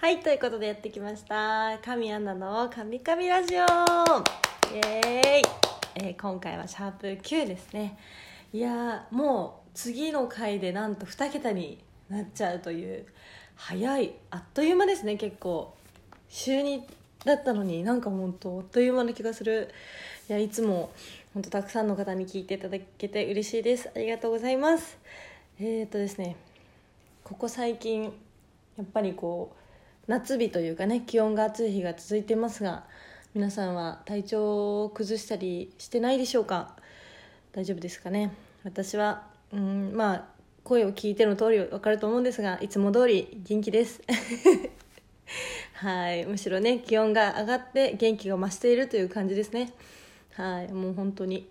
はい、ということでやってきました。神アナの神々ラジオイエーイ、えー今回はシャープ9ですね。いや、もう次の回でなんと2桁になっちゃうという、早い、あっという間ですね、結構。週2だったのになんか本当あっという間な気がする。いや、いつも本当たくさんの方に聞いていただけて嬉しいです。ありがとうございます。えー、っとですね、ここ最近やっぱりこう夏日というかね気温が暑い日が続いてますが皆さんは体調を崩したりしてないでしょうか？大丈夫ですかね？私はうんまあ声を聞いての通り分かると思うんですがいつも通り元気です。はいむしろね気温が上がって元気が増しているという感じですね。はいもう本当に。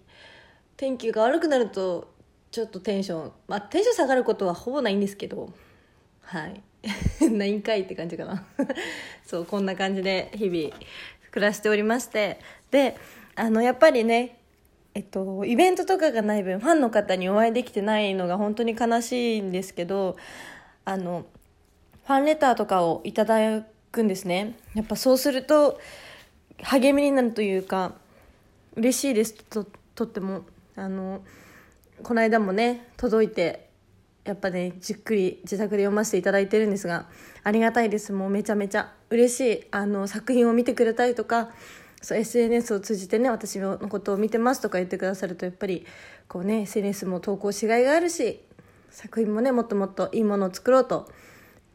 天気が悪くなるとちょっとテンションまあテンション下がることはほぼないんですけどはい。ないんかいって感じかな。そうこんな感じで日々暮らしておりまして。であのやっぱりねえっとイベントとかがない分ファンの方にお会いできてないのが本当に悲しいんですけどあのファンレターとかをいただくんですね。やっぱそうすると励みになるというか嬉しいですととってもあのこの間もね届いてやっぱねじっくり自宅で読ませていただいてるんですがありがたいです。もうめちゃめちゃ。嬉しい。あの作品を見てくれたりとかそう SNS を通じてね私のことを見てますとか言ってくださるとやっぱりこうね SNS も投稿しがいがあるし作品もねもっともっといいものを作ろうと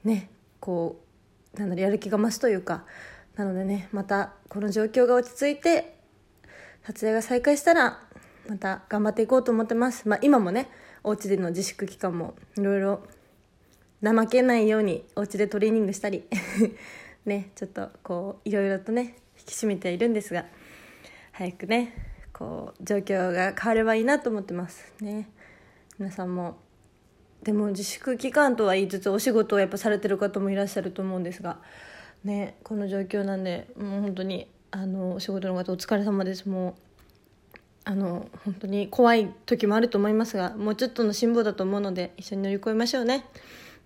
ねこうなんだろやる気が増すというかなのでねまたこの状況が落ち着いて撮影が再開したらまた頑張っていこうと思ってます。まあ今もねお家での自粛期間もいろいろ怠けないようにお家でトレーニングしたり ねちょっとこういろいろとね引き締めているんですが早くねこう状況が変わればいいなと思ってます。ね。皆さんもでも自粛期間とは言いつつお仕事をやっぱされてる方もいらっしゃると思うんですがねこの状況なんでもう本当にあのお仕事の方お疲れ様です。もうあの本当に怖い時もあると思いますがもうちょっとの辛抱だと思うので一緒に乗り越えましょうね。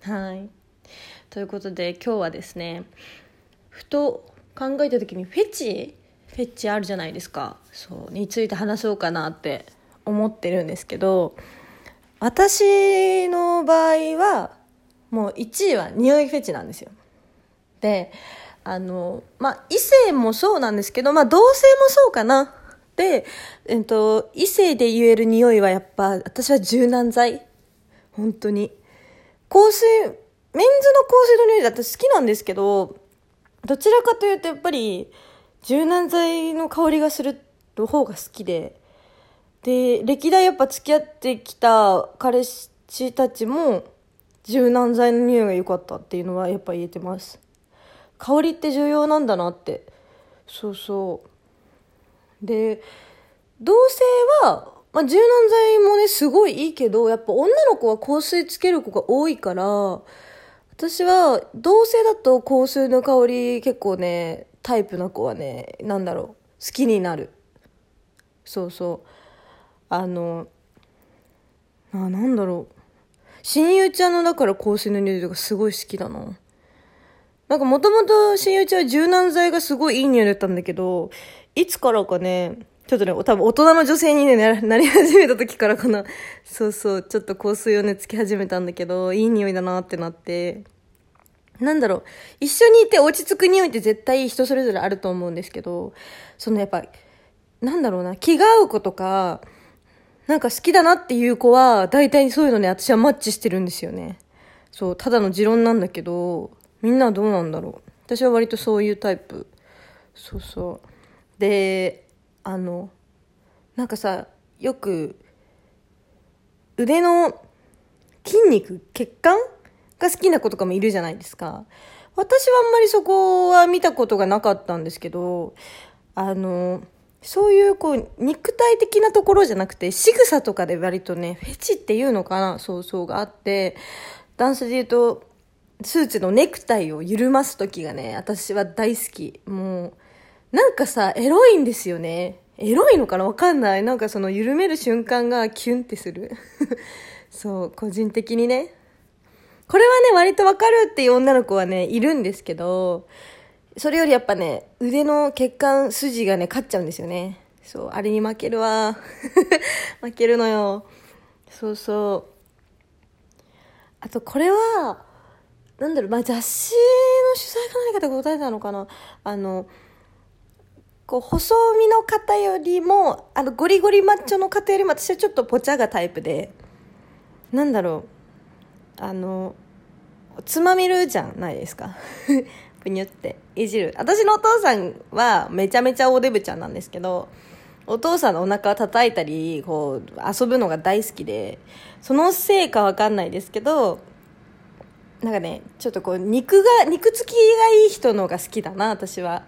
はい。ということで今日はですねふと考えた時にフェチフェチあるじゃないですか。そうについて話そうかなって思ってるんですけど私の場合はもう1位は匂いフェチなんですよ。であのまあ異性もそうなんですけどまあ同性もそうかな、えっと、異性で言える匂いはやっぱ私は柔軟剤。本当に。香水メンズの香水の匂いだって好きなんですけどどちらかというとやっぱり柔軟剤の香りがする方が好きで。で歴代やっぱ付き合ってきた彼氏たちも柔軟剤の匂いが良かったっていうのはやっぱ言えてます。香りって重要なんだなって。そうそう。で同性は、まあ、柔軟剤もねすごいいいけどやっぱ女の子は香水つける子が多いから私は同性だと香水の香り結構ねタイプの子はねなんだろう好きになる。そうそう。あのあなんだろう。親友ちゃんのだから香水の匂いとかすごい好きだな。なんかもともと親友ちゃんは柔軟剤がすごいいい匂いだったんだけどいつからかねちょっとね、多分大人の女性に、ね、なり始めた時からかな。そうそう、ちょっと香水をね、つけ始めたんだけど、いい匂いだなってなって。なんだろう、一緒にいて落ち着く匂いって絶対人それぞれあると思うんですけど、そのやっぱ、なんだろうな、気が合う子とか、なんか好きだなっていう子は、大体そういうのね、私はマッチしてるんですよね。そう、ただの持論なんだけど、みんなはどうなんだろう。私は割とそういうタイプ。そうそう。で、あのなんかさよく腕の筋肉血管が好きな子とかもいるじゃないですか。私はあんまりそこは見たことがなかったんですけどあのそういうこう肉体的なところじゃなくて仕草とかで割とねフェチっていうのかなそうそうがあってダンスで言うとスーツのネクタイを緩ます時がね私は大好き。もうなんかさ、エロいんですよね。エロいのかな？わかんない。なんかその緩める瞬間がキュンってする。そう、個人的にね。これはね、割とわかるっていう女の子はね、いるんですけど、それよりやっぱね、腕の血管筋がね、勝っちゃうんですよね。そう、あれに負けるわ。負けるのよ。そうそう。あと、これは、なんだろう、まあ、雑誌の取材か何かで答えたのかな。あの、こう、細身の方よりも、あの、ゴリゴリマッチョの方よりも、私はちょっとポチャがタイプで、なんだろう、あの、つまみるじゃないですか。ぷにゅっていじる。私のお父さんはめちゃめちゃおデブちゃんなんですけど、お父さんのお腹を叩いたり、こう、遊ぶのが大好きで、そのせいかわかんないですけど、なんかね、ちょっとこう、肉が、肉付きがいい人のが好きだな、私は。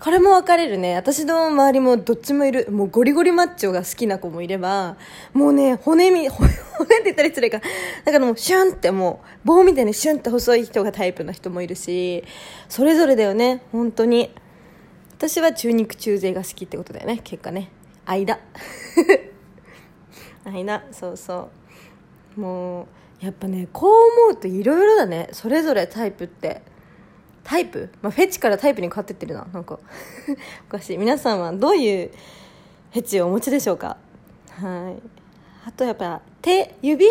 これも分かれるね。私の周りもどっちもいる。もうゴリゴリマッチョが好きな子もいれば、もうね、骨み、骨って言ったら失礼か。だからもうシュンってもう、棒みたいにシュンって細い人がタイプの人もいるし、それぞれだよね、本当に。私は中肉中背が好きってことだよね、結果ね。間。間、そうそう。もう、やっぱね、こう思うといろいろだね。それぞれタイプって。タイプ、まあ、フェチからタイプに変わってってるな。なんか おかしい。皆さんはどういうフェチをお持ちでしょうか？はい。あとやっぱ手指？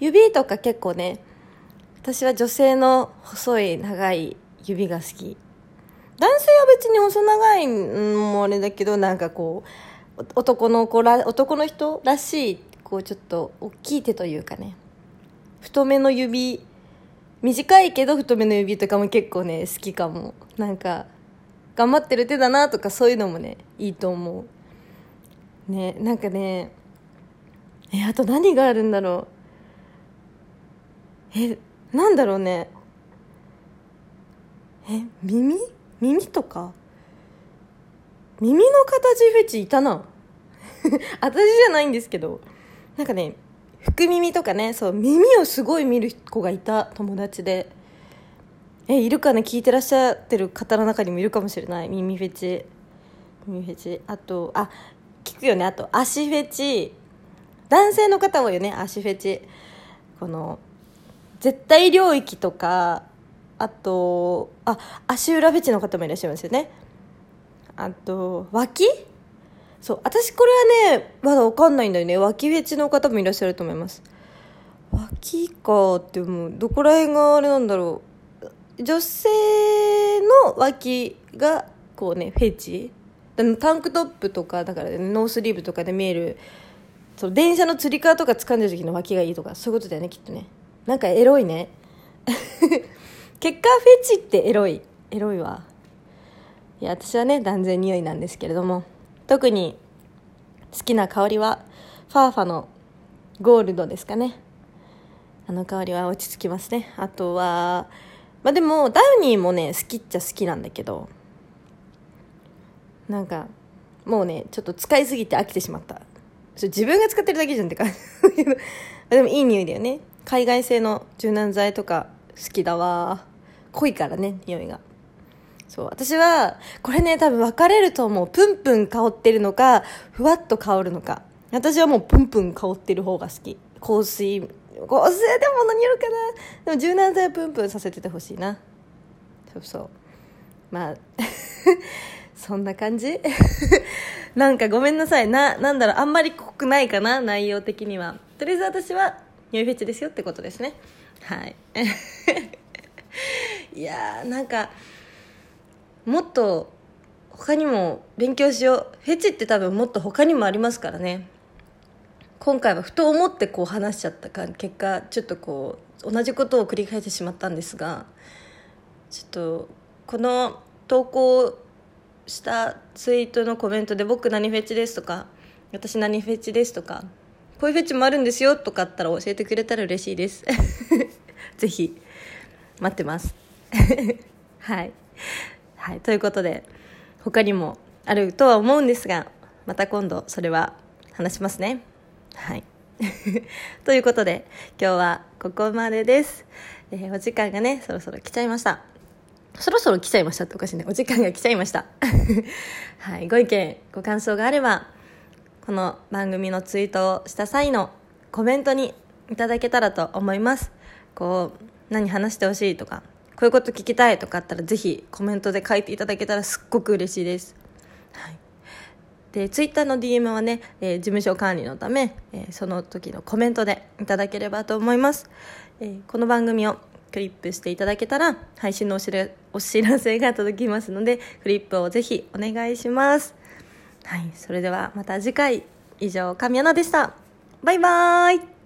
指とか結構ね私は女性の細い長い指が好き。男性は別に細長いのもあれだけどなんかこう男の子ら男の人らしいこうちょっと大きい手というかね。太めの指短いけど太めの指とかも結構ね好きかも。なんか頑張ってる手だなとかそういうのもねいいと思う。ねなんかねえあと何があるんだろう。えなんだろうね。え耳？耳とか？耳の形フェチいたな。私じゃないんですけど。なんかね福耳とかねそう耳をすごい見る子がいた友達で。えいるかね聞いてらっしゃってる方の中にもいるかもしれない。耳フェチ。耳フェチ。あとあ聞くよね。あと足フェチ。男性の方もよね足フェチ。この絶対領域とかあとあ足裏フェチの方もいらっしゃいますよね。あと脇そう私これはねまだ分かんないんだよね。脇フェチの方もいらっしゃると思います。脇かってもうどこら辺があれなんだろう。女性の脇がこうねフェチ。タンクトップとかだから、ね、ノースリーブとかで見えるそう電車のつり革とか掴んでる時の脇がいいとかそういうことだよねきっとね。なんかエロいね。結果フェチってエロい。エロいわ。いや私はね断然匂いなんですけれども。特に好きな香りはファーファのゴールドですかね。あの香りは落ち着きますね。あとはまあでもダウニーもね好きっちゃ好きなんだけどなんかもうねちょっと使いすぎて飽きてしまった。自分が使ってるだけじゃんって感じ。でもいい匂いだよね。海外製の柔軟剤とか好きだわ。濃いからね匂いが。そう私はこれね多分分かれると思う。プンプン香ってるのかふわっと香るのか。私はもうプンプン香ってる方が好き。香水香水でも何よるかな。でも柔軟剤はプンプンさせててほしいな。そうそう。まあ そんな感じ？なんかごめんなさい。ななんだろう。あんまり濃くないかな内容的には。とりあえず私はニューフェチですよってことですね。はい。いやーなんかもっと他にも勉強しよう。フェチって多分もっと他にもありますからね。今回はふと思ってこう話しちゃったか結果ちょっとこう同じことを繰り返してしまったんですがちょっとこの投稿したツイートのコメントで「僕何フェチです」とか「私何フェチです」とか「こういうフェチもあるんですよ」とかあったら教えてくれたら嬉しいです。ぜひ待ってます。はい。はい、ということで他にもあるとは思うんですがまた今度それは話しますね。はい。ということで今日はここまでです、えー、お時間がねそろそろ来ちゃいました。そろそろ来ちゃいましたっておかしいね。お時間が来ちゃいました。はいご意見ご感想があればこの番組のツイートをした際のコメントにいただけたらと思います。こう何話してほしいとかこういうこと聞きたいとかあったらぜひコメントで書いていただけたらすっごく嬉しいです、はい、でツイッターの DM はね、えー、事務所管理のため、えー、その時のコメントでいただければと思います、えー、この番組をクリップしていただけたら配信のお知らお知らせが届きますのでクリップをぜひお願いします。はい。それではまた次回。以上神アナでした。バイバーイ。